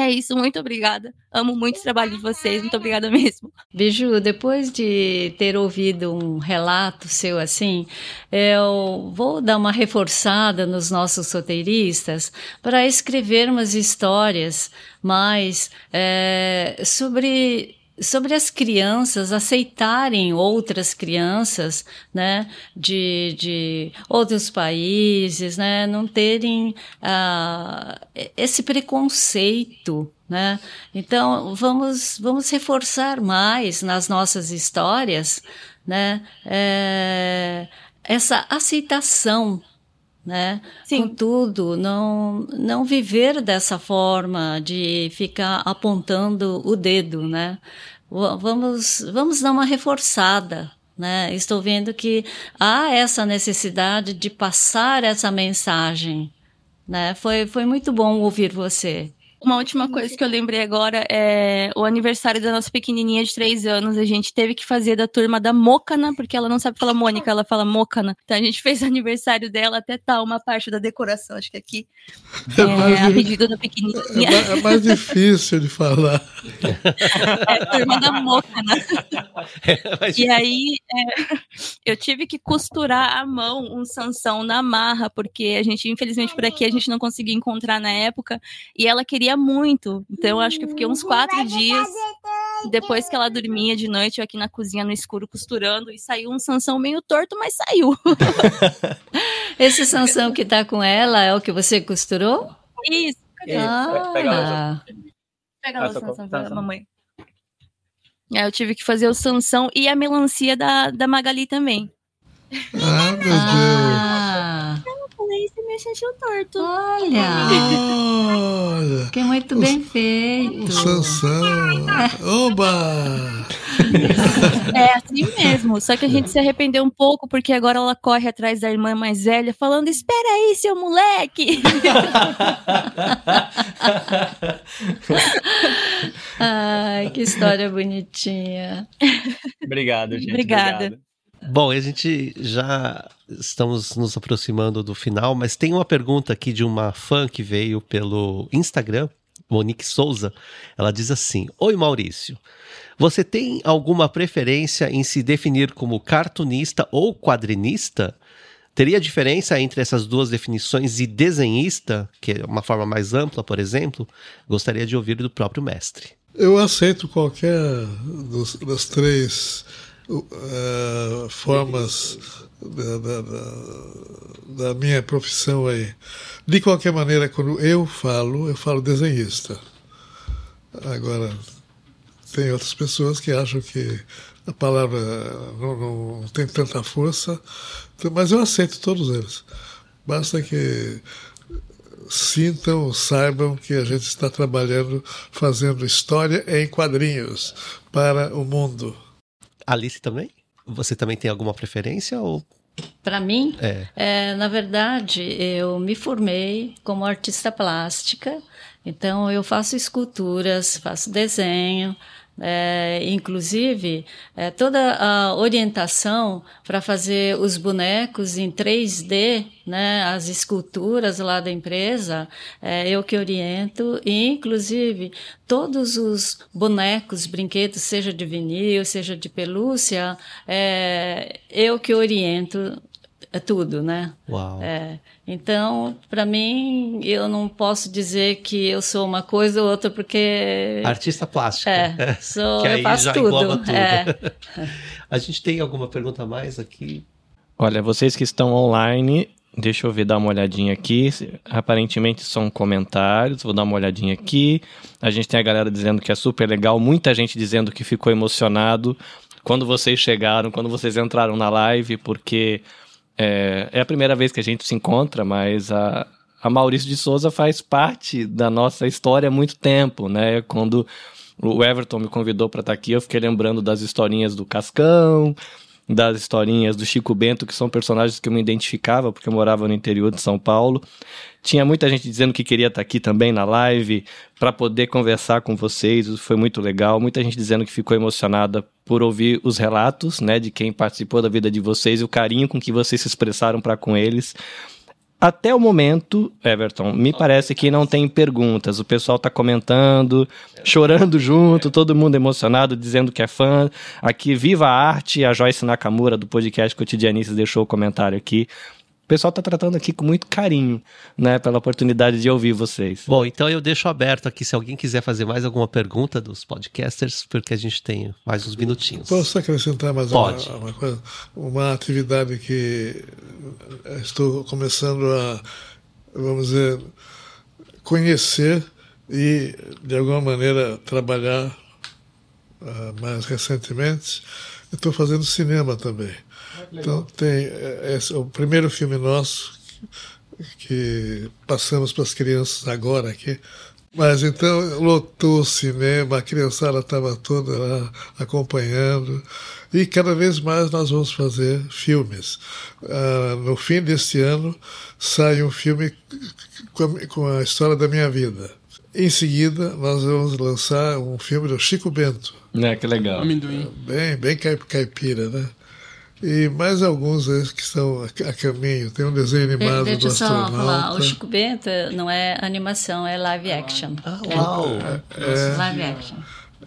é isso, muito obrigada. Amo muito o trabalho de vocês, muito obrigada mesmo. Biju, depois de ter ouvido um relato seu assim, eu vou dar uma reforçada nos nossos roteiristas para escrevermos histórias mais é, sobre sobre as crianças aceitarem outras crianças, né, de, de outros países, né, não terem uh, esse preconceito, né? Então vamos vamos reforçar mais nas nossas histórias, né, é, essa aceitação né? Sim. Contudo, não, não viver dessa forma de ficar apontando o dedo, né? Vamos, vamos dar uma reforçada, né? Estou vendo que há essa necessidade de passar essa mensagem, né? Foi, foi muito bom ouvir você. Uma última coisa que eu lembrei agora é o aniversário da nossa pequenininha de três anos. A gente teve que fazer da turma da Mocana, porque ela não sabe falar Mônica, ela fala Mocana. Então a gente fez o aniversário dela, até tá uma parte da decoração, acho que aqui. É, é a pedido da pequenininha. É, é mais difícil de falar. É a turma da Mocana. É e aí é, eu tive que costurar à mão um Sansão na marra, porque a gente, infelizmente, por aqui a gente não conseguia encontrar na época. E ela queria queria muito. Então, eu acho que eu fiquei uns quatro dias depois que ela dormia de noite, eu aqui na cozinha no escuro costurando e saiu um Sansão meio torto, mas saiu. Esse Sansão que tá com ela é o que você costurou? Isso. Cadê? Ah. Pega, Pega lá o Sansão, mamãe. É, eu tive que fazer o Sansão e a melancia da, da Magali também. Ah, meu Deus. Ah falei, você me sentiu torto. Olha! Olha! Que muito o, bem feito. O Sansão. Oba! É assim mesmo. Só que a gente se arrependeu um pouco, porque agora ela corre atrás da irmã mais velha, falando: Espera aí, seu moleque! Ai, que história bonitinha. Obrigado, gente. Obrigada. Obrigado. Bom, a gente já estamos nos aproximando do final, mas tem uma pergunta aqui de uma fã que veio pelo Instagram, Monique Souza. Ela diz assim: Oi, Maurício. Você tem alguma preferência em se definir como cartunista ou quadrinista? Teria diferença entre essas duas definições e desenhista, que é uma forma mais ampla, por exemplo? Gostaria de ouvir do próprio mestre. Eu aceito qualquer dos, das três uh, formas da, da, da, minha profissão aí. De qualquer maneira, quando eu falo, eu falo desenhista. Agora, tem outras pessoas que acham que a palavra não, não tem tanta força, mas eu aceito todos eles. Basta que sintam, saibam que a gente está trabalhando, fazendo história em quadrinhos para o mundo. Alice também? Você também tem alguma preferência ou Para mim, É. é, na verdade, eu me formei como artista plástica, então eu faço esculturas, faço desenho, é, inclusive é, toda a orientação para fazer os bonecos em 3D, né, as esculturas lá da empresa, é, eu que oriento, e inclusive todos os bonecos, brinquedos, seja de vinil, seja de pelúcia, é, eu que oriento é tudo, né? Uau. É, então, para mim, eu não posso dizer que eu sou uma coisa ou outra, porque. Artista plástica. É, sou, que eu aí faço já tudo. engloba tudo. É. A gente tem alguma pergunta a mais aqui? Olha, vocês que estão online, deixa eu ver, dar uma olhadinha aqui. Aparentemente são comentários, vou dar uma olhadinha aqui. A gente tem a galera dizendo que é super legal, muita gente dizendo que ficou emocionado quando vocês chegaram, quando vocês entraram na live, porque é, é a primeira vez que a gente se encontra, mas a, a Maurício de Souza faz parte da nossa história há muito tempo, né? Quando o Everton me convidou para estar aqui, eu fiquei lembrando das historinhas do Cascão, das historinhas do Chico Bento, que são personagens que eu me identificava, porque eu morava no interior de São Paulo. Tinha muita gente dizendo que queria estar aqui também na live para poder conversar com vocês, foi muito legal. Muita gente dizendo que ficou emocionada por ouvir os relatos, né, de quem participou da vida de vocês e o carinho com que vocês se expressaram para com eles. Até o momento, Everton, me parece que não tem perguntas. O pessoal tá comentando, chorando junto, todo mundo emocionado, dizendo que é fã. Aqui, viva a arte! A Joyce Nakamura, do podcast Cotidianistas, deixou o comentário aqui. O pessoal tá tratando aqui com muito carinho, né, pela oportunidade de ouvir vocês. Bom, então eu deixo aberto aqui se alguém quiser fazer mais alguma pergunta dos podcasters, porque a gente tem mais uns minutinhos. Posso acrescentar mais uma, Pode. uma coisa? Uma atividade que estou começando a, vamos dizer, conhecer e, de alguma maneira, trabalhar ah, mais recentemente. Estou fazendo cinema também. Então, tem eh, esse, o primeiro filme nosso que passamos para as crianças agora aqui. Mas então lotou o cinema, a criançada estava toda lá acompanhando. E cada vez mais nós vamos fazer filmes. Ah, no fim deste ano sai um filme com a, com a história da minha vida. Em seguida, nós vamos lançar um filme do Chico Bento, Né, que legal. Amendoim. bem, bem caip- caipira, né? E mais alguns que estão a, caminho. Tem um desenho De- animado Deixa do só falar, o astronauta. Chico Bento não é animação, é live action. Ah, É. uau! Live action.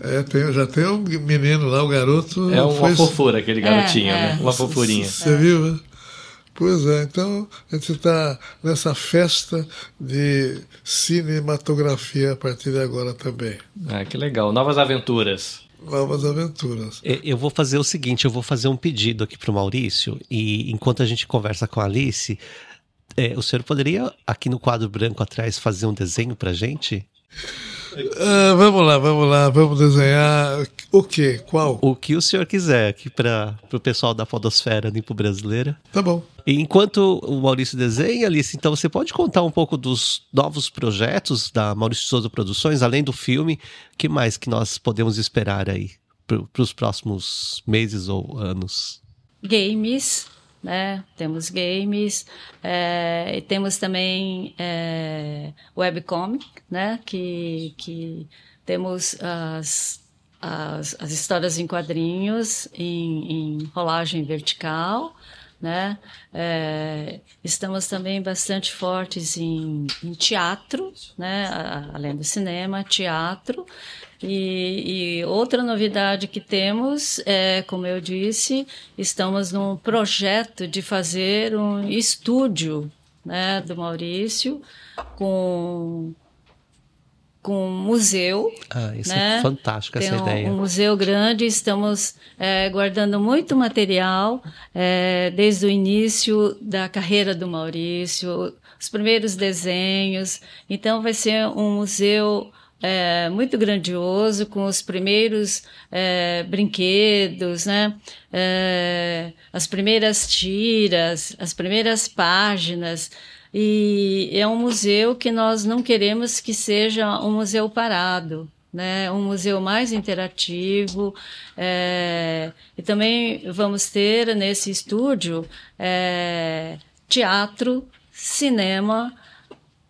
É, tem, já tem um menino lá, o garoto. É uma foi- fofura aquele garotinho, É, né? é. Uma fofurinha. Você viu, né? Pois é, então a gente está nessa festa de cinematografia a partir de agora também. Ah, que legal. Novas aventuras. Novas aventuras. Eu vou fazer o seguinte, eu vou fazer um pedido aqui pro Maurício e enquanto a gente conversa com a Alice, é, o senhor poderia aqui no quadro branco atrás fazer um desenho pra gente? Ah, vamos lá, vamos lá, vamos desenhar o quê? Qual? O que o senhor quiser aqui para o pessoal da Podosfera Limpo Brasileira. Tá bom. E enquanto o Maurício desenha, Alice, então você pode contar um pouco dos novos projetos da Maurício Souza Produções, além do filme, que mais que nós podemos esperar aí para os próximos meses ou anos? games, né? Temos games, é, e temos também é, webcomic, né? Que, que temos as, as, as histórias em quadrinhos em, em rolagem vertical, né? É, estamos também bastante fortes em, em teatro, né? A- Além do cinema, teatro. E, e outra novidade que temos é, como eu disse, estamos num projeto de fazer um estúdio né, do Maurício com com um museu Ah, isso né? é fantástico, tem essa um, ideia. um museu grande, estamos é, guardando muito material é, desde o início da carreira do Maurício, os primeiros desenhos. Então, vai ser um museu é, muito grandioso, com os primeiros é, brinquedos, né? É, as primeiras tiras, as primeiras páginas. E é um museu que nós não queremos que seja um museu parado. né, um museu mais interativo. É, e também vamos ter nesse estúdio é, teatro, cinema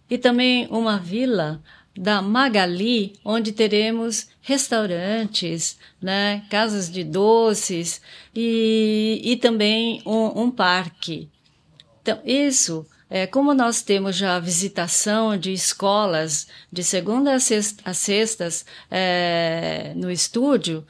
e também uma vila da Magali, onde teremos restaurantes, né, casas de doces e, e também um, um parque. Então, isso é, como nós temos já a visitação de escolas de segunda a, sexta, a sextas é, no estúdio,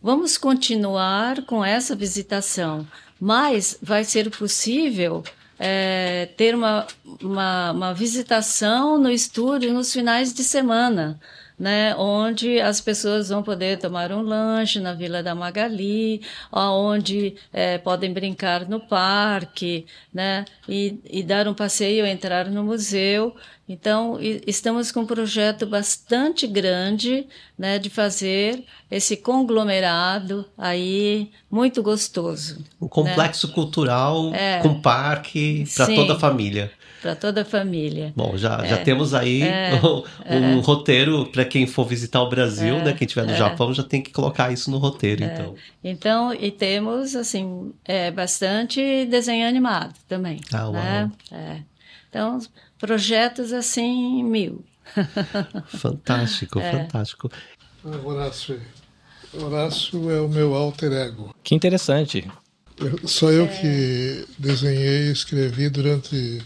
vamos continuar com essa visitação, mas vai ser possível é, ter uma, uma, uma visitação no estúdio nos finais de semana né, onde as pessoas vão poder tomar um lanche na Vila da Magali, onde é, podem brincar no parque, né, e, e dar um passeio, entrar no museu. Então, estamos com um projeto bastante grande, né, de fazer esse conglomerado aí muito gostoso. Um complexo né? cultural é, com parque para toda a família para toda a família. Bom, já, é, já temos aí é, um, um é. roteiro para quem for visitar o Brasil, né? Quem estiver no é. Japão já tem que colocar isso no roteiro, é. então. Então, e temos, assim, bastante desenho animado também. Ah, né? Então, projetos assim, mil. fantástico, fantástico. Horácio, Horácio é o meu alter ego. Que interessante. Só eu que desenhei e escrevi durante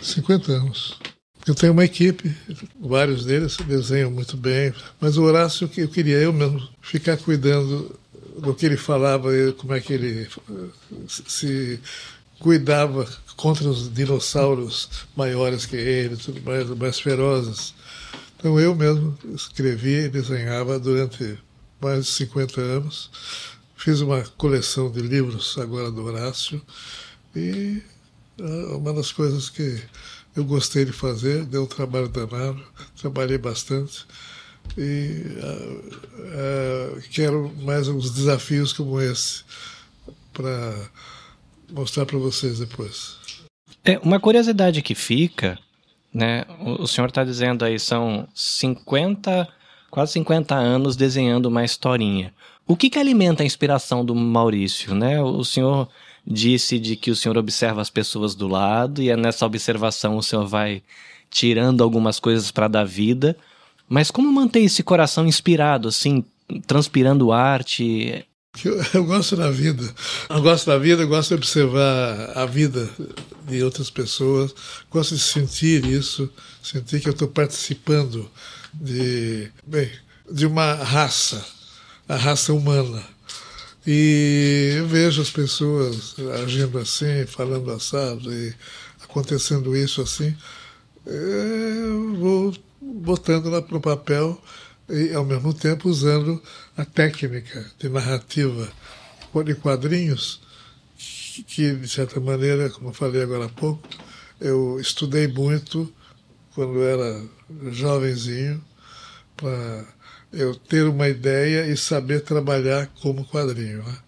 50 anos. Eu tenho uma equipe, vários deles desenham muito bem, mas o Horácio, eu queria eu mesmo ficar cuidando do que ele falava, como é que ele se cuidava contra os dinossauros maiores que ele, tudo mais, mais ferozes. Então eu mesmo escrevia e desenhava durante mais de 50 anos. Fiz uma coleção de livros agora do Horácio e é uma das coisas que eu gostei de fazer, deu um trabalho danado, trabalhei bastante e uh, uh, quero mais uns desafios como esse para mostrar para vocês depois. É, uma curiosidade que fica, né? O, o senhor está dizendo aí são 50, quase 50 anos desenhando uma historinha. O que, que alimenta a inspiração do Maurício, né? O senhor disse de que o senhor observa as pessoas do lado e é nessa observação o senhor vai tirando algumas coisas para dar vida. Mas como manter esse coração inspirado, assim, transpirando arte? Eu, eu, gosto da vida. Eu gosto da vida, eu gosto de observar a vida de outras pessoas, gosto de sentir isso, sentir que eu estou participando de, bem, de uma raça, a raça humana. E eu vejo as pessoas agindo assim, falando assado e acontecendo isso assim. Eu vou botando lá para o papel e, ao mesmo tempo, usando a técnica de narrativa de quadrinhos, que, de certa maneira, como eu falei agora há pouco, eu estudei muito quando era jovenzinho para eu ter uma ideia e saber trabalhar como quadrinho. Né?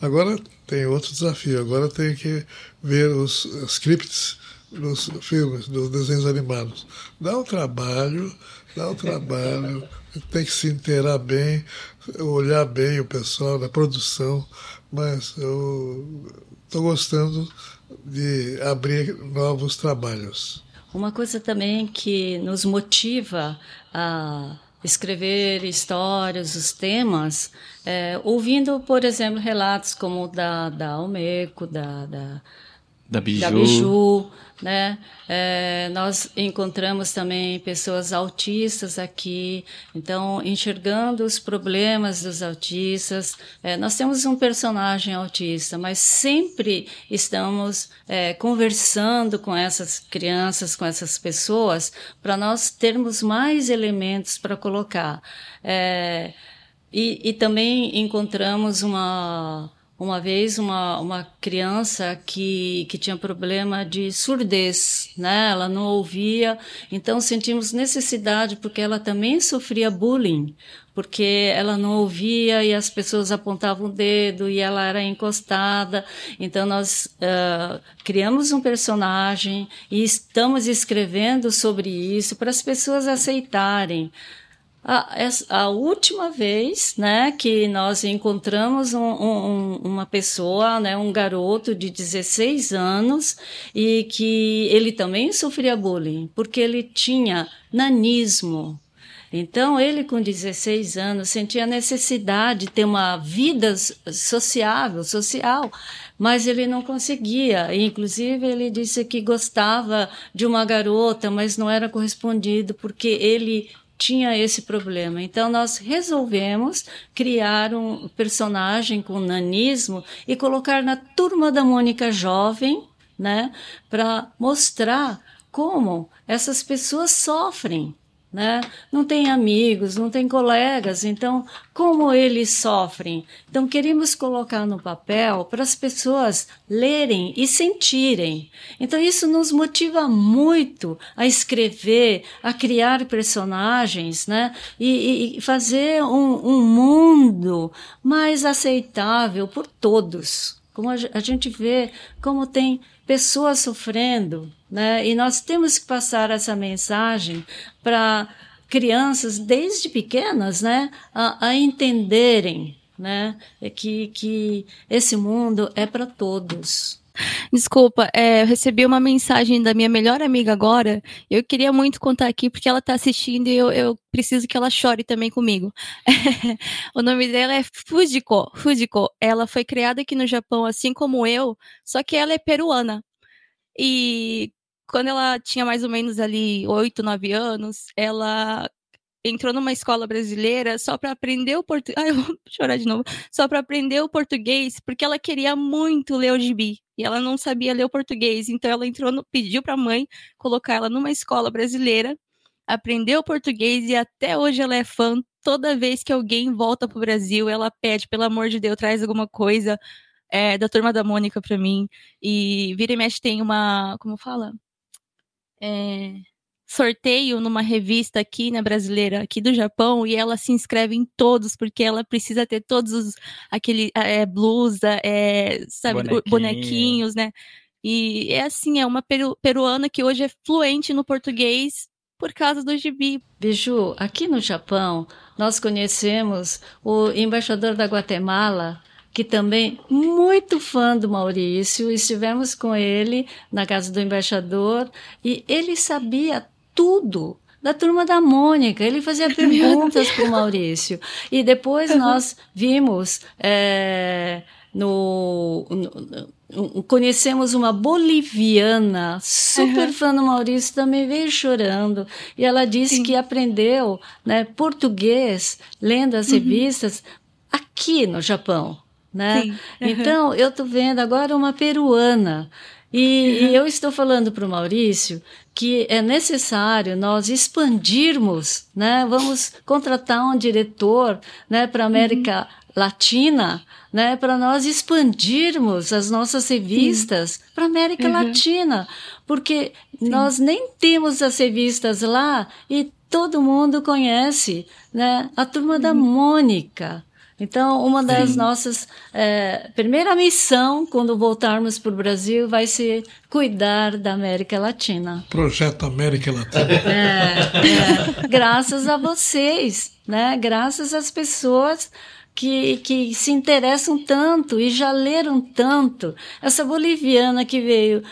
Agora tem outro desafio, agora tenho que ver os scripts dos filmes, dos desenhos animados. Dá um trabalho, dá um trabalho, tem que se inteirar bem, olhar bem o pessoal da produção, mas eu estou gostando de abrir novos trabalhos. Uma coisa também que nos motiva a escrever histórias, os temas, é, ouvindo, por exemplo, relatos como da, da Almeco, da, da, da Biju, da Biju né? É, nós encontramos também pessoas autistas aqui, então enxergando os problemas dos autistas. É, nós temos um personagem autista, mas sempre estamos é, conversando com essas crianças, com essas pessoas, para nós termos mais elementos para colocar. É, e, e também encontramos uma uma vez uma, uma criança que, que tinha problema de surdez, né? Ela não ouvia, então sentimos necessidade porque ela também sofria bullying, porque ela não ouvia e as pessoas apontavam o dedo e ela era encostada. Então nós uh, criamos um personagem e estamos escrevendo sobre isso para as pessoas aceitarem A, a, última vez, né, que nós encontramos um, um, uma pessoa, né, um garoto de 16 anos e que ele também sofria bullying, porque ele tinha nanismo. Então, ele com 16 anos sentia a necessidade de ter uma vida sociável, social, mas ele não conseguia. Inclusive, ele disse que gostava de uma garota, mas não era correspondido porque ele tinha esse problema. Então, nós resolvemos criar um personagem com nanismo e colocar na turma da Mônica Jovem, né, para mostrar como essas pessoas sofrem né? Não tem amigos, não tem colegas, então como eles sofrem? Então queremos colocar no papel para as pessoas lerem e sentirem. Então isso nos motiva muito a escrever, a criar personagens, né? E, e fazer um, um mundo mais aceitável por todos. Como a, gente vê, como tem pessoas sofrendo, né? E nós temos que passar essa mensagem para crianças desde pequenas, né, a, a entenderem, né, que, que esse mundo é para todos. Desculpa, é, eu recebi uma mensagem da minha melhor amiga agora. Eu queria muito contar aqui porque ela está assistindo e eu, eu, preciso que ela chore também comigo. o nome dela é Fujiko. Fujiko. Ela foi criada aqui no Japão, assim como eu, só que ela é peruana. E quando ela tinha mais ou menos ali oito, nove anos, ela entrou numa escola brasileira só para aprender o português. Ai, eu vou chorar de novo. Só para aprender o português, porque ela queria muito ler o gibi e ela não sabia ler o português. Então ela entrou, no... pediu para a mãe colocar ela numa escola brasileira, aprendeu o português e até hoje ela é fã. Toda vez que alguém volta pro Brasil, ela pede, pelo amor de Deus, traz alguma coisa é, da turma da Mônica para mim. E vira e mexe tem uma, como fala? É, sorteio numa revista aqui, né, brasileira, aqui do Japão, e ela se inscreve em todos, porque ela precisa ter todos os, aquele, é, blusa, é, sabe, Bonequinho. bonequinhos, né, e é assim, é uma peru, peruana que hoje é fluente no português por causa do gibi. Biju, aqui no Japão, nós conhecemos o embaixador da Guatemala, que também muito fã do Maurício, estivemos com ele na casa do embaixador e ele sabia tudo da turma da Mônica. Ele fazia perguntas para o Maurício. E depois nós vimos é, no, no, conhecemos uma boliviana super uhum. fã do Maurício também veio chorando e ela disse Sim. que aprendeu né, português lendo as uhum. revistas aqui no Japão né? Uhum. Então, eu estou vendo agora uma peruana. E, uhum. e eu estou falando para o Maurício que é necessário nós expandirmos, né? Vamos contratar um diretor, né, para a América uhum. Latina, né, para nós expandirmos as nossas revistas para a América uhum. Latina, porque Sim. nós nem temos as revistas lá e todo mundo conhece, né? A turma da uhum. Mônica, então, uma das Sim. nossas é, primeira missão quando voltarmos para o Brasil vai ser cuidar da América Latina. Projeto América Latina. É, é, graças a vocês, né? Graças às pessoas que, que se interessam tanto e já leram tanto. Essa boliviana que veio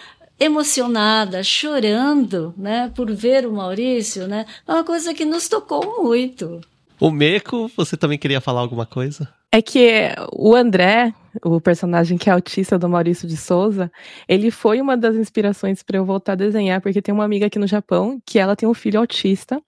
emocionada, chorando, né, por ver o Maurício, né, é uma coisa que nos tocou muito. O Meco, você também queria falar alguma coisa? É que o André, o personagem que é autista do Maurício de Souza, ele foi uma das inspirações para eu voltar a desenhar, porque tem uma amiga aqui no Japão que ela tem um filho autista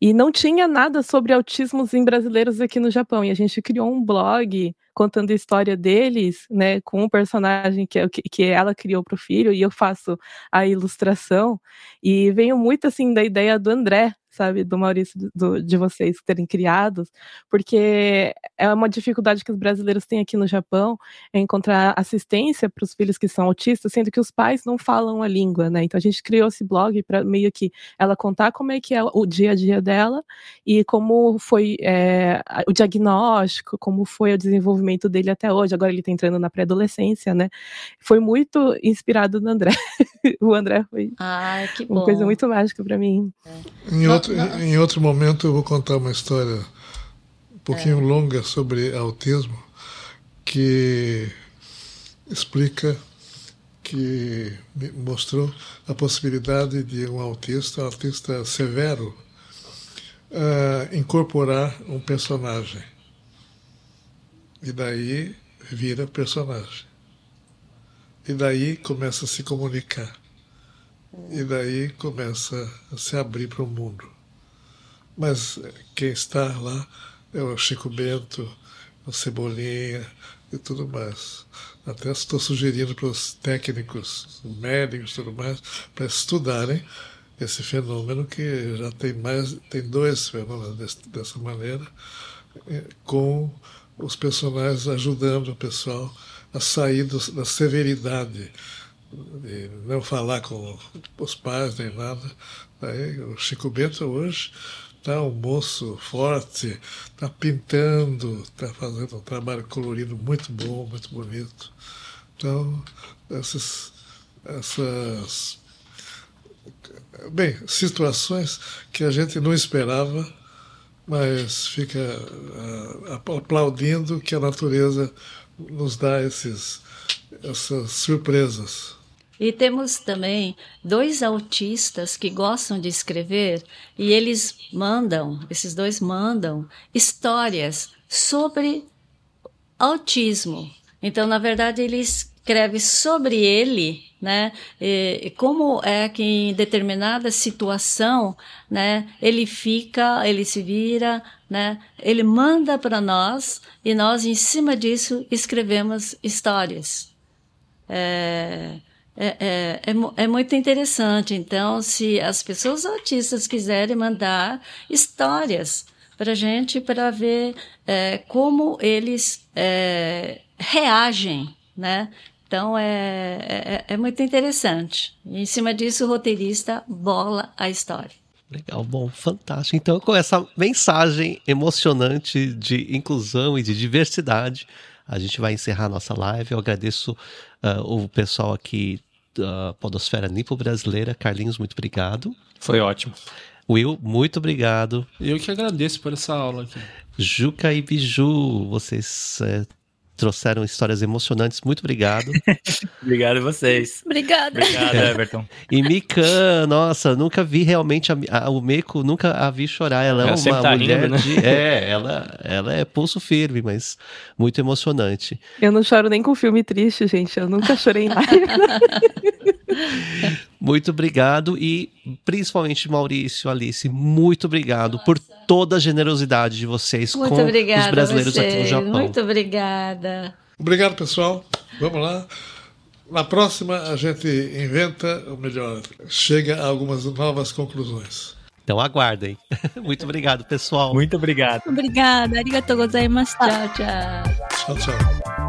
e não tinha nada sobre autismos em brasileiros aqui no Japão. E a gente criou um blog contando a história deles, né, com um personagem que, que ela criou para o filho e eu faço a ilustração. E venho muito assim da ideia do André, sabe, do Maurício, do, de vocês terem criados, porque é uma dificuldade que os brasileiros têm aqui no Japão, é encontrar assistência para os filhos que são autistas, sendo que os pais não falam a língua, né? Então a gente criou esse blog para meio que ela contar como é que é o dia a dia dela e como foi é, o diagnóstico, como foi o desenvolvimento dele até hoje. Agora ele está entrando na pré-adolescência, né? Foi muito inspirado no André. o André foi Ai, uma coisa muito mágica para mim. Em outro, em outro momento eu vou contar uma história um pouquinho é. longa sobre autismo que explica que mostrou a possibilidade de um autista, um autista severo, uh, incorporar um personagem. E daí vira personagem. E daí começa a se comunicar. E daí começa a se abrir para o mundo. Mas quem está lá é o Chico Bento, o Cebolinha e tudo mais. Até estou sugerindo para os técnicos, médicos e tudo mais, para estudarem esse fenômeno que já tem mais, tem dois fenômenos dessa maneira, eh, com os personagens ajudando o pessoal a sair do, da severidade, de não falar com os pais nem nada. Aí, o Chico Bento hoje está um moço forte, está pintando, está fazendo um trabalho colorido muito bom, muito bonito. Então, essas, essas bem, situações que a gente não esperava, mas fica uh, aplaudindo que a natureza nos dá esses, essas surpresas. E temos também dois autistas que gostam de escrever e eles mandam, esses dois mandam histórias sobre autismo. Então, na verdade, ele escreve sobre ele, né? E, como é que em determinada situação, né? Ele fica, ele se vira, né? Ele manda para nós e nós, em cima disso, escrevemos histórias. É, é, é, é, é, muito interessante. Então, se as pessoas autistas quiserem mandar histórias para a gente, para ver é, como eles é, reagem, né? Então, é, é, é muito interessante. E, em cima disso, o roteirista bola a história. Legal, bom, fantástico. Então, com essa mensagem emocionante de inclusão e de diversidade, a gente vai encerrar nossa live. Eu agradeço uh, o pessoal aqui da Podosfera Nipo Brasileira. Carlinhos, muito obrigado. Foi ótimo. Will, muito obrigado. Eu que agradeço por essa aula aqui. Juca e Biju, vocês é, trouxeram histórias emocionantes. Muito obrigado. obrigado a vocês. Obrigada. Obrigado, Everton. E Mikan, nossa, nunca vi realmente a, a, o Meco, nunca a vi chorar. Ela é ela uma tá mulher rindo, né? de, é, ela, ela é pulso firme, mas muito emocionante. Eu não choro nem com filme triste, gente. Eu nunca chorei em live. Muito obrigado e principalmente Maurício, Alice, muito obrigado Nossa. por toda a generosidade de vocês muito com os brasileiros aqui no Japão. Muito obrigada. Obrigado, pessoal. Vamos lá. Na próxima a gente inventa, ou melhor, chega a algumas novas conclusões. Então aguardem. Muito obrigado, pessoal. Muito obrigado. Obrigada. Arigatou gozaimasu. Tchau, tchau. Tchau, tchau.